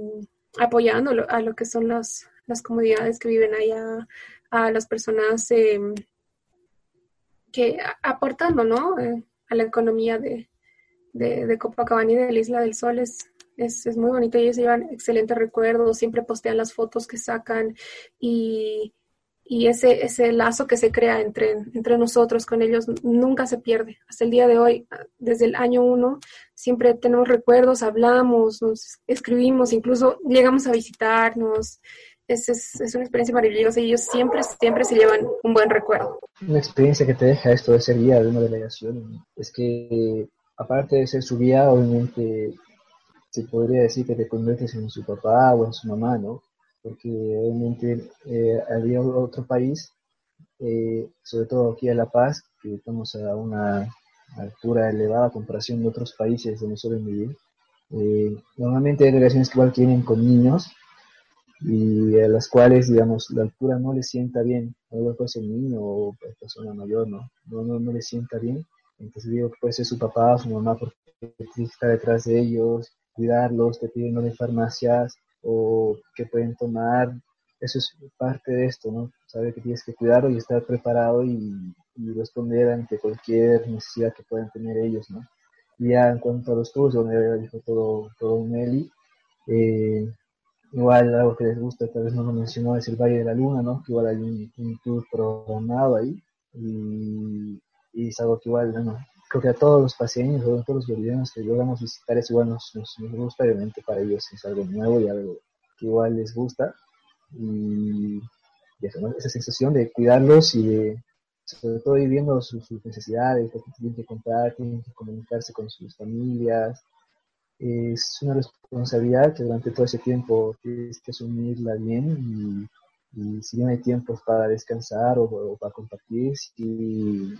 apoyando a lo que son las, las comunidades que viven allá, a las personas eh, que aportando, ¿no? Eh, a la economía de, de, Copacabana y de la Isla del Sol es, es, es muy bonito. Ellos llevan excelentes recuerdos, siempre postean las fotos que sacan y, y ese, ese lazo que se crea entre, entre nosotros con ellos nunca se pierde. Hasta el día de hoy, desde el año uno, siempre tenemos recuerdos, hablamos, escribimos, incluso llegamos a visitarnos. Es, es, una experiencia maravillosa y ellos siempre, siempre se llevan un buen recuerdo. Una experiencia que te deja esto de ser guía de una delegación es que, aparte de ser su guía, obviamente se podría decir que te conviertes en su papá o en su mamá, ¿no? porque obviamente eh, había otro país, eh, sobre todo aquí en La Paz, que estamos a una altura elevada a comparación de otros países donde suelen vivir. Eh, normalmente hay delegaciones que igual tienen con niños y a las cuales, digamos, la altura no les sienta bien, no puede ser niño o persona mayor, ¿no? No, no, no les sienta bien. Entonces digo puede ser su papá o su mamá porque está detrás de ellos, cuidarlos, te piden no de farmacias, o que pueden tomar. Eso es parte de esto, ¿no? Saber que tienes que cuidarlo y estar preparado y, responder ante cualquier necesidad que puedan tener ellos, ¿no? Y ya en cuanto a los tours, donde dijo todo, todo Nelly, eh, igual algo que les gusta, tal vez no lo mencionó, es el Valle de la Luna, ¿no? Que igual hay un, tour programado ahí y, es algo que igual, bueno, creo que a todos los pacientes, a todos los bolivianos que logramos visitar es igual nos, nos, gusta, obviamente para ellos es algo nuevo y algo que igual les gusta. Y, esa sensación de cuidarlos y de, sobre todo ir viendo sus, necesidades, que tienen que contar, tienen que comunicarse con sus familias. Es una responsabilidad que durante todo ese tiempo tienes que asumirla bien y, y si bien hay tiempos para descansar o, para compartir, si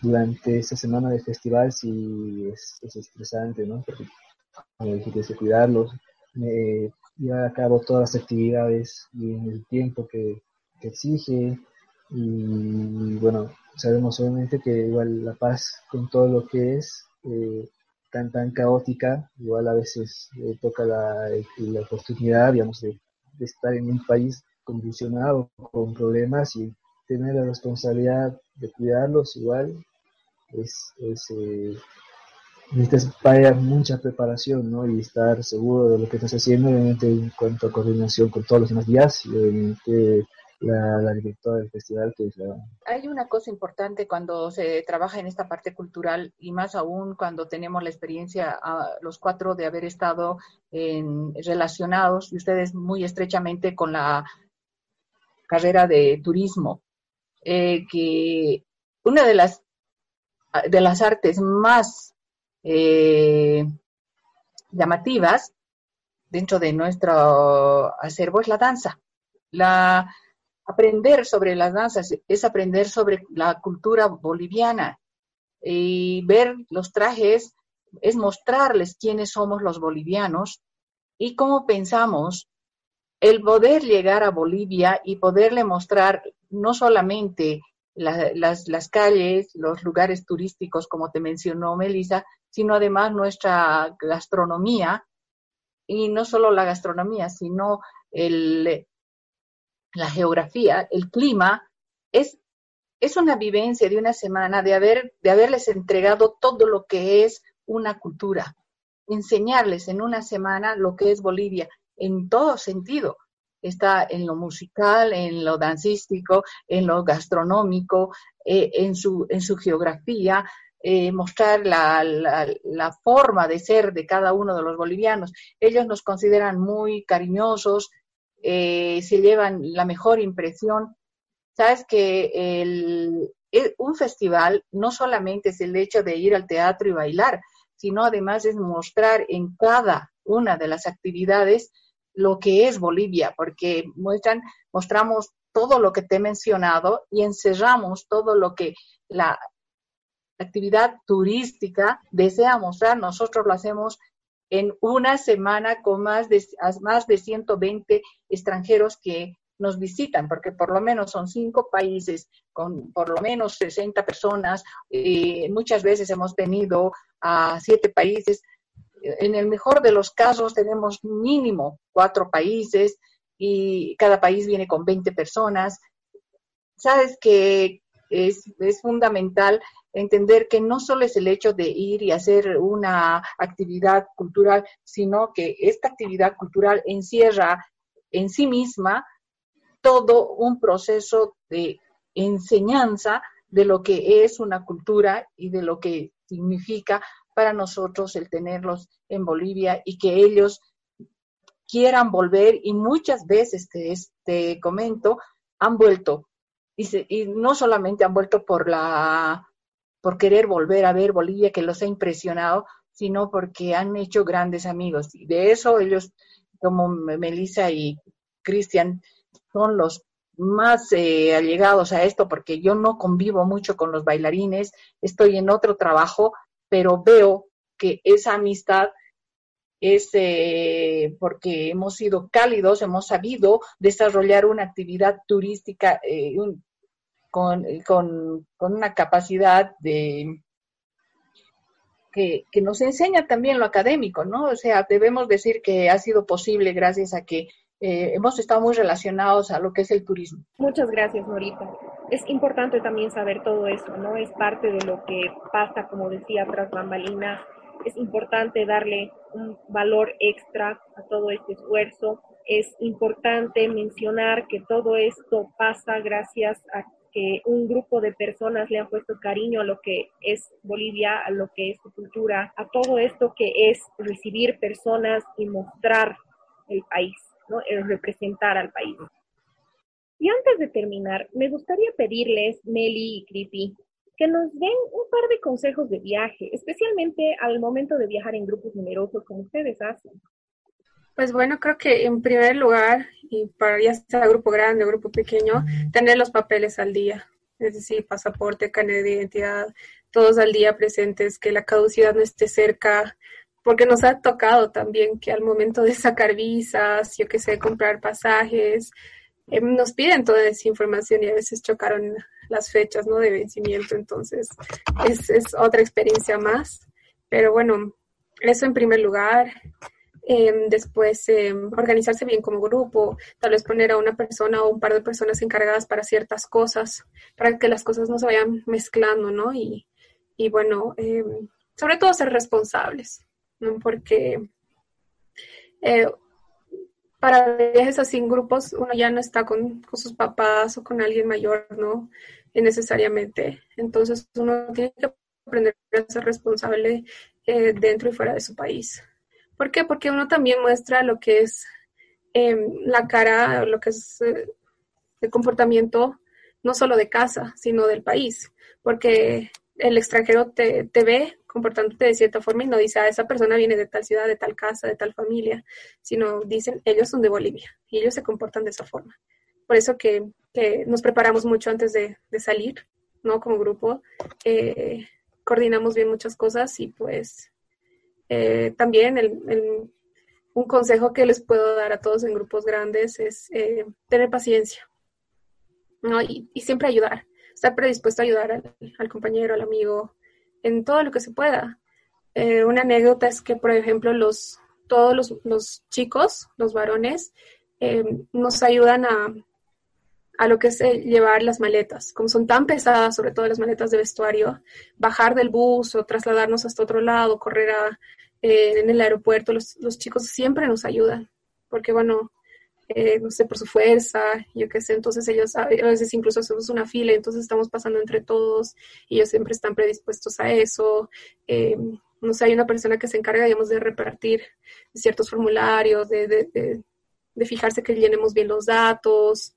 durante esta semana de festival sí es, estresante, ¿no? Porque tienes que cuidarlos, eh, llevar a cabo todas las actividades y en el tiempo que, exige y bueno, sabemos obviamente que igual La Paz con todo lo que es eh, tan tan caótica, igual a veces eh, toca la, la, oportunidad, digamos, de, de estar en un país convulsionado, con problemas y tener la responsabilidad de cuidarlos igual es, es eh, necesitas vaya mucha preparación ¿no? y estar seguro de lo que estás haciendo, obviamente en cuanto a coordinación con todos los demás días y obviamente la, directora del festival que es la... Hay una cosa importante cuando se trabaja en esta parte cultural y más aún cuando tenemos la experiencia los cuatro de haber estado en, relacionados y ustedes muy estrechamente con la carrera de turismo, eh, que una de las de las artes más eh, llamativas dentro de nuestro acervo es la danza. La, aprender sobre las danzas es aprender sobre la cultura boliviana. Y ver los trajes es mostrarles quiénes somos los bolivianos y cómo pensamos. El poder llegar a Bolivia y poderle mostrar no solamente las, las calles, los lugares turísticos, como te mencionó Melissa, sino además nuestra gastronomía, y no solo la gastronomía, sino el, la geografía, el clima, es, es una vivencia de una semana de, haber, de haberles entregado todo lo que es una cultura, enseñarles en una semana lo que es Bolivia, en todo sentido, está en lo musical, en lo dancístico, en lo gastronómico, eh, en, su, en su geografía, eh, mostrar la, la, forma de ser de cada uno de los bolivianos. Ellos nos consideran muy cariñosos, eh, se llevan la mejor impresión. Sabes que un festival no solamente es el hecho de ir al teatro y bailar, sino además es mostrar en cada una de las actividades lo que es Bolivia, porque muestran, mostramos todo lo que te he mencionado y encerramos todo lo que la actividad turística desea mostrar. Nosotros lo hacemos en una semana con más de, más de 120 extranjeros que nos visitan, porque por lo menos son cinco países con por lo menos 60 personas. Eh, muchas veces hemos tenido a siete países. En el mejor de los casos tenemos mínimo cuatro países y cada país viene con 20 personas. Sabes que es, es fundamental entender que no solo es el hecho de ir y hacer una actividad cultural, sino que esta actividad cultural encierra en sí misma todo un proceso de enseñanza de lo que es una cultura y de lo que significa para nosotros el tenerlos en Bolivia y que ellos quieran volver y muchas veces te, te comento han vuelto. Y, y, no solamente han vuelto por la por querer volver a ver Bolivia que los ha impresionado sino porque han hecho grandes amigos. Y de eso ellos como Melissa y Cristian son los más eh, allegados a esto porque yo no convivo mucho con los bailarines, estoy en otro trabajo, pero veo que esa amistad es eh, porque hemos sido cálidos, hemos sabido desarrollar una actividad turística eh, con, con, una capacidad de, que, que, nos enseña también lo académico, ¿no? O sea, debemos decir que ha sido posible gracias a que eh, hemos estado muy relacionados a lo que es el turismo. Muchas gracias, Norita. Es importante también saber todo eso, ¿no? Es parte de lo que pasa, como decía, tras bambalinas. Es importante darle un valor extra a todo este esfuerzo. Es importante mencionar que todo esto pasa gracias a que un grupo de personas le han puesto cariño a lo que es Bolivia, a lo que es su cultura, a todo esto que es recibir personas y mostrar el país. El representar al país. Y antes de terminar, me gustaría pedirles, Meli y Creepy, que nos den un par de consejos de viaje, especialmente al momento de viajar en grupos numerosos como ustedes hacen. Pues bueno, creo que en primer lugar, y para ya sea grupo grande o grupo pequeño, tener los papeles al día, es decir, pasaporte, carnet de identidad, todos al día presentes, que la caducidad no esté cerca, porque nos ha tocado también que al momento de sacar visas, yo que sé, comprar pasajes, eh, nos piden toda esa información y a veces chocaron las fechas ¿no? de vencimiento, entonces es, es otra experiencia más. Pero bueno, eso en primer lugar. Em, después, em, organizarse bien como grupo, tal vez poner a una persona o un par de personas encargadas para ciertas cosas, para que las cosas no se vayan mezclando, ¿no? Y, y bueno, em, sobre todo ser responsables porque eh, para viajes así en grupos uno ya no está con, sus papás o con alguien mayor, ¿no? necesariamente. Entonces uno tiene que aprender a ser responsable eh, dentro y fuera de su país. ¿Por qué? Porque uno también muestra lo que es em, la cara, lo que es eh, el comportamiento no solo de casa, sino del país. Porque el extranjero te, ve comportándote de cierta forma y no dice, ah, esa persona viene de tal ciudad, de tal casa, de tal familia, sino dicen, ellos son de Bolivia y ellos se comportan de esa forma. Por eso que, nos preparamos mucho antes de, salir, ¿no? Como grupo, eh, coordinamos bien muchas cosas y pues eh, también un consejo que les puedo dar a todos en grupos grandes es eh, tener paciencia, ¿no? Y, siempre ayudar, estar predispuesto a ayudar al, compañero, al amigo, en todo lo que se pueda. Eh, una anécdota es que, por ejemplo, los, todos los, chicos, los varones, nos ayudan a, a lo que es eh, llevar las maletas. Como son tan pesadas, sobre todo las maletas de vestuario, bajar del bus o trasladarnos hasta otro lado, correr a, en el aeropuerto, los, chicos siempre nos ayudan. Porque, bueno, eh, no sé, por su fuerza, yo qué sé, entonces ellos a veces incluso hacemos una fila, entonces estamos pasando entre todos y ellos siempre están predispuestos a eso. Eh, no sé, hay una persona que se encarga, digamos, de repartir ciertos formularios, de, de fijarse que llenemos bien los datos,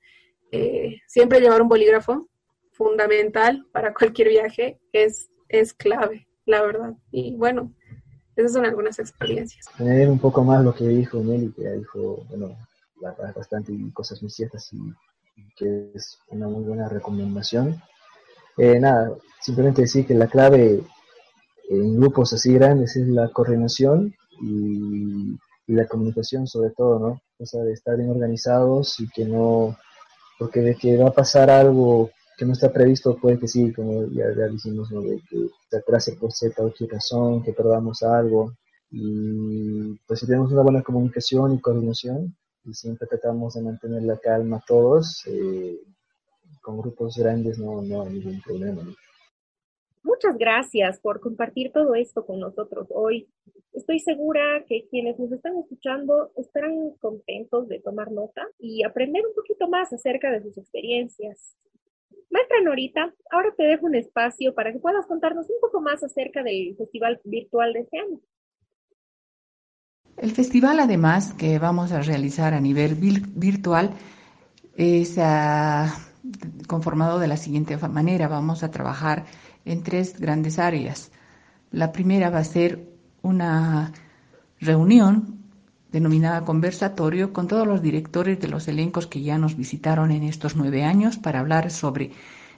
eh, siempre llevar un bolígrafo, fundamental para cualquier viaje, es, es clave, la verdad. Y bueno, esas son algunas experiencias. Añadir un poco más lo que dijo Nelly, que dijo, bueno, bastante cosas muy ciertas y, que es una muy buena recomendación. Eh, nada, simplemente decir que la clave en grupos así grandes es la coordinación y, la comunicación sobre todo, ¿no? O sea, de estar bien organizados y que no, porque de que va a pasar algo que no está previsto, puede que sí, como ya, ya dijimos, ¿no? de que se atrase por cierta razón, que perdamos algo. Y pues si tenemos una buena comunicación y coordinación, y siempre tratamos de mantener la calma todos, eh, con grupos grandes no, no hay ningún problema. Muchas gracias por compartir todo esto con nosotros hoy. Estoy segura que quienes nos están escuchando estarán contentos de tomar nota y aprender un poquito más acerca de sus experiencias. Maestra Norita, ahora te dejo un espacio para que puedas contarnos un poco más acerca del festival virtual de este año. El festival, además, que vamos a realizar a nivel virtual, es ah, conformado de la siguiente manera. Vamos a trabajar en tres grandes áreas. La primera va a ser una reunión denominada conversatorio con todos los directores de los elencos que ya nos visitaron en estos nueve años para hablar sobre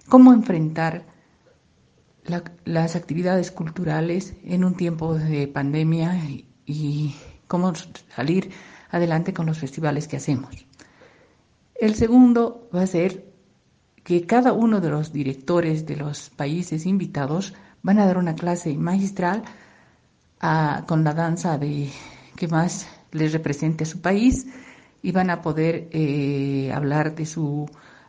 cómo enfrentar las actividades culturales en un tiempo de pandemia y cómo salir adelante con los festivales que hacemos. El segundo va a ser que cada uno de los directores de los países invitados van a dar una clase magistral ah, con la danza de que más les represente a su país y van a poder eh, hablar de su,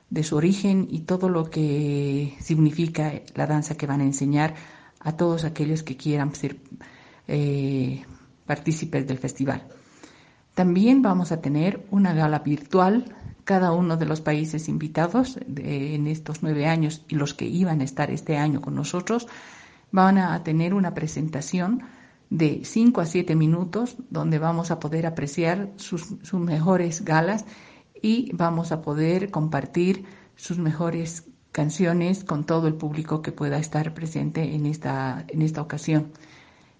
de su origen y todo lo que significa la danza que van a enseñar a todos aquellos que quieran ser eh, partícipes del festival. También vamos a tener una gala virtual cada uno de los países invitados en estos nueve años y los que iban a estar este año con nosotros van a tener una presentación de cinco a siete minutos donde vamos a poder apreciar sus, mejores galas y vamos a poder compartir sus mejores canciones con todo el público que pueda estar presente en esta, en esta ocasión.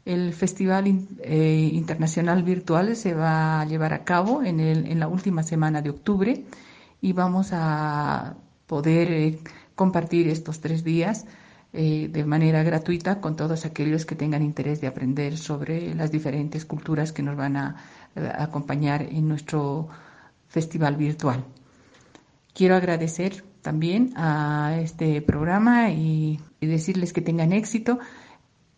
El Festival eh, Internacional Virtual se va a llevar a cabo en, el, en la última semana de octubre y vamos a poder eh, compartir estos tres días eh, de manera gratuita con todos aquellos que tengan interés de aprender sobre las diferentes culturas que nos van a, acompañar en nuestro festival virtual. Quiero agradecer también a este programa y decirles que tengan éxito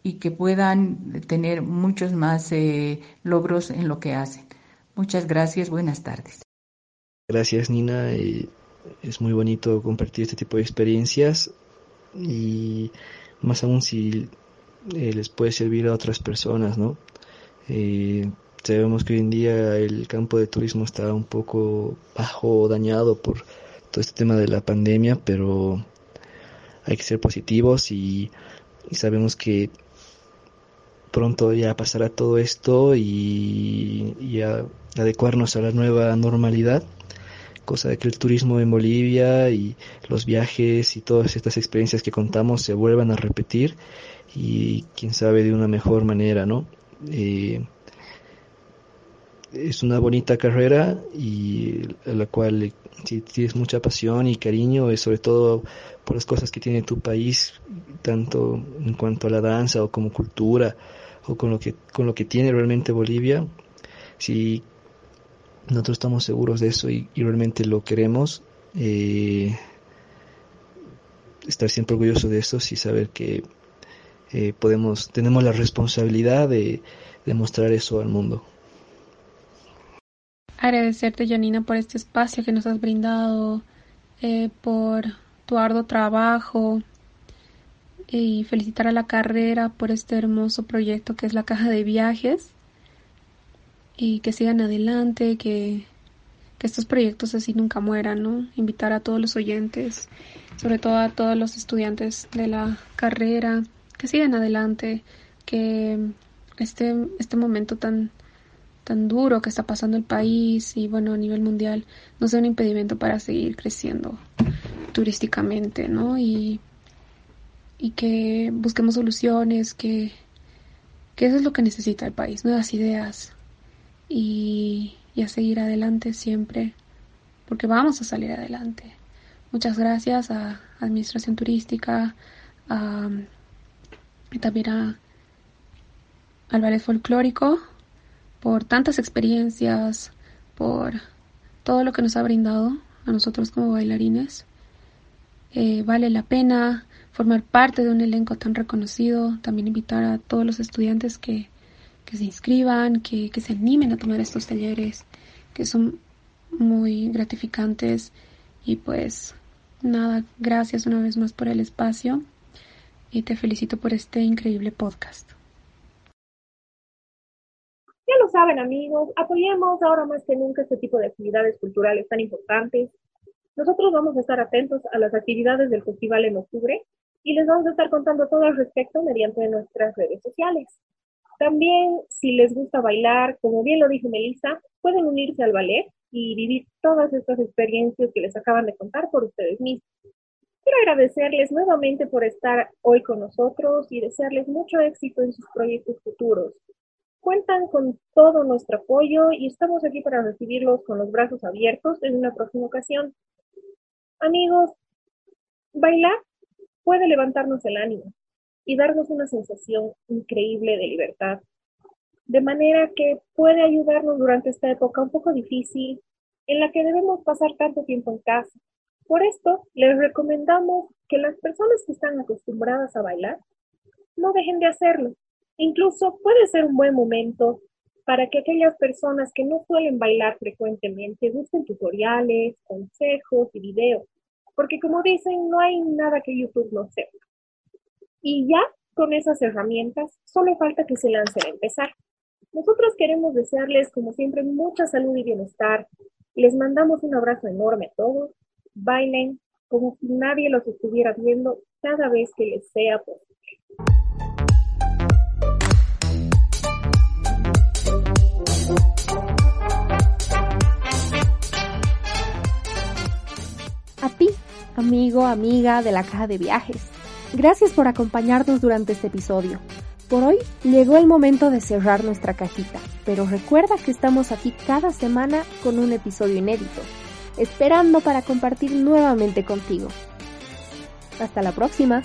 y que puedan tener muchos más eh, logros en lo que hacen. Muchas gracias, buenas tardes. Gracias Nina, es muy bonito compartir este tipo de experiencias y más aún si eh, les puede servir a otras personas, ¿no? Eh, sabemos que hoy en día el campo de turismo está un poco bajo, dañado por todo este tema de la pandemia, pero hay que ser positivos y sabemos que pronto ya pasará todo esto y, adecuarnos a la nueva normalidad, cosa de que el turismo en Bolivia y los viajes y todas estas experiencias que contamos se vuelvan a repetir y quién sabe de una mejor manera, ¿no? Eh, es una bonita carrera y a la cual si tienes mucha pasión y cariño, es sobre todo por las cosas que tiene tu país, tanto en cuanto a la danza o como cultura, o con lo que, con lo que tiene realmente Bolivia, si nosotros estamos seguros de eso y, realmente lo queremos, eh, estar siempre orgulloso de eso y saber que eh, podemos, tenemos la responsabilidad de, demostrar eso al mundo. Agradecerte, Janina, por este espacio que nos has brindado, eh, por tu arduo trabajo, y felicitar a la carrera por este hermoso proyecto que es la caja de viajes y que sigan adelante, que, que estos proyectos así nunca mueran, ¿no? Invitar a todos los oyentes, sobre todo a todos los estudiantes de la carrera, que sigan adelante, que este, este momento tan, tan duro que está pasando el país y bueno, a nivel mundial, no sea un impedimento para seguir creciendo turísticamente, ¿no? Y, y que busquemos soluciones, que, que eso es lo que necesita el país, nuevas ideas y, y a seguir adelante siempre, porque vamos a salir adelante. Muchas gracias a Administración Turística, a, también a, al Folclórico por tantas experiencias, por todo lo que nos ha brindado a nosotros como bailarines. Eh, vale la pena formar parte de un elenco tan reconocido, también invitar a todos los estudiantes que, que se inscriban, que, que se animen a tomar estos talleres, que son muy gratificantes y pues nada, gracias una vez más por el espacio y te felicito por este increíble podcast. Ya lo saben amigos, apoyemos ahora más que nunca este tipo de actividades culturales tan importantes. Nosotros vamos a estar atentos a las actividades del festival en octubre y les vamos a estar contando todo al respecto mediante nuestras redes sociales. También, si les gusta bailar, como bien lo dijo Melissa, pueden unirse al ballet y vivir todas estas experiencias que les acaban de contar por ustedes mismos. Quiero agradecerles nuevamente por estar hoy con nosotros y desearles mucho éxito en sus proyectos futuros. Cuentan con todo nuestro apoyo y estamos aquí para recibirlos con los brazos abiertos en una próxima ocasión. Amigos, bailar puede levantarnos el ánimo y darnos una sensación increíble de libertad, de manera que puede ayudarnos durante esta época un poco difícil en la que debemos pasar tanto tiempo en casa. Por esto, les recomendamos que las personas que están acostumbradas a bailar no dejen de hacerlo Incluso puede ser un buen momento para que aquellas personas que no suelen bailar frecuentemente busquen tutoriales, consejos y videos, porque como dicen, no hay nada que YouTube no sepa. Y ya con esas herramientas, solo falta que se lancen a empezar. Nosotros queremos desearles, como siempre, mucha salud y bienestar. Les mandamos un abrazo enorme a todos. Bailen como si nadie los estuviera viendo cada vez que les sea posible. A ti, amigo, amiga de la caja de viajes. Gracias por acompañarnos durante este episodio. Por hoy llegó el momento de cerrar nuestra cajita, pero recuerda que estamos aquí cada semana con un episodio inédito, esperando para compartir nuevamente contigo. Hasta la próxima.